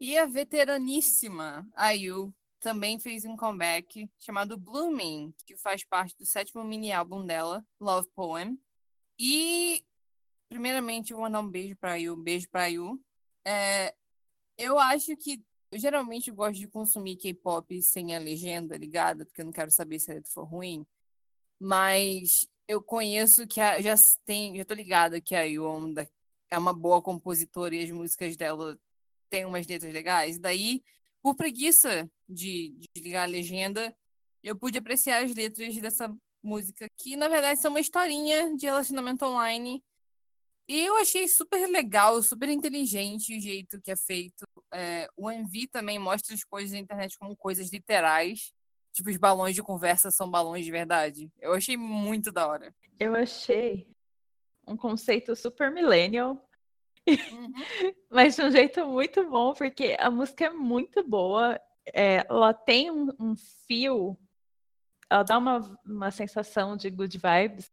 E a veteraníssima IU também fez um comeback chamado Blooming, que faz parte do sétimo mini álbum dela, Love Poem. E, primeiramente, eu vou mandar um beijo pra IU, um beijo pra IU. É, eu acho que eu geralmente gosto de consumir K-pop sem a legenda ligada, porque eu não quero saber se a letra for ruim. Mas eu conheço que a, já tem, já tô ligada que a Yuon é uma boa compositora e as músicas dela têm umas letras legais. Daí, por preguiça de, de ligar a legenda, eu pude apreciar as letras dessa música, que na verdade são uma historinha de relacionamento online e eu achei super legal, super inteligente o jeito que é feito. É, o Envy também mostra as coisas na internet como coisas literais. Tipo, os balões de conversa são balões de verdade. Eu achei muito da hora. Eu achei um conceito super millennial. Uhum. Mas de um jeito muito bom, porque a música é muito boa. É, ela tem um, um fio, ela dá uma, uma sensação de good vibes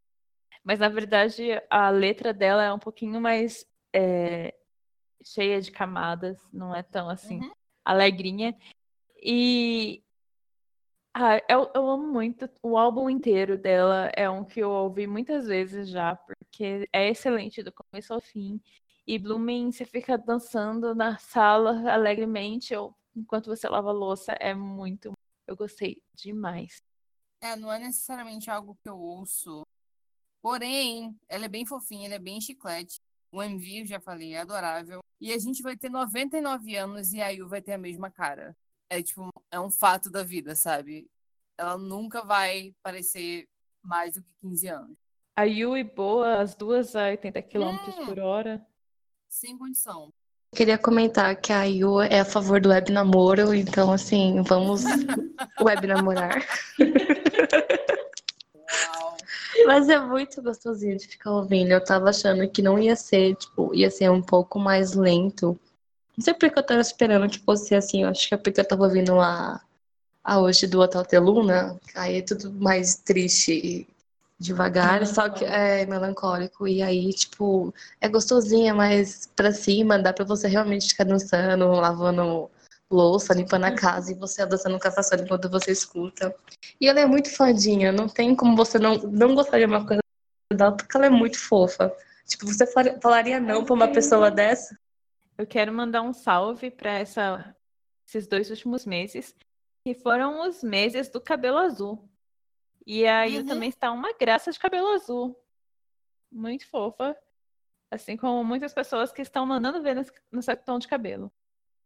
mas na verdade a letra dela é um pouquinho mais é, cheia de camadas, não é tão assim uhum. alegrinha. E ah, eu, eu amo muito o álbum inteiro dela, é um que eu ouvi muitas vezes já, porque é excelente do começo ao fim. E Blooming, você fica dançando na sala alegremente, ou enquanto você lava louça, é muito. Eu gostei demais. É, não é necessariamente algo que eu ouço Porém, ela é bem fofinha, ela é bem chiclete. O MV, eu já falei, é adorável. E a gente vai ter 99 anos e a Yu vai ter a mesma cara. É tipo, é um fato da vida, sabe? Ela nunca vai parecer mais do que 15 anos. A Yu e Boa, as duas a 80 km hum, por hora. Sem condição. Queria comentar que a Yu é a favor do web namoro, então assim, vamos web namorar. Mas é muito gostosinho de ficar ouvindo. Eu tava achando que não ia ser, tipo, ia ser um pouco mais lento. Não sei porque eu tava esperando que fosse assim. Eu acho que é porque eu tava ouvindo a, a hoje do Hotel Teluna. Aí é tudo mais triste e devagar, só que é melancólico. E aí, tipo, é gostosinha, mas pra cima dá pra você realmente ficar dançando, lavando louça, limpando a casa e você adoçando o café enquanto você escuta. E ela é muito fadinha, não tem como você não, não gostar de uma coisa dela, porque ela é muito fofa. Tipo, você falaria não pra uma pessoa dessa? Eu quero mandar um salve para essa esses dois últimos meses, que foram os meses do cabelo azul. E aí uhum. também está uma graça de cabelo azul. Muito fofa. Assim como muitas pessoas que estão mandando ver no seu tom de cabelo.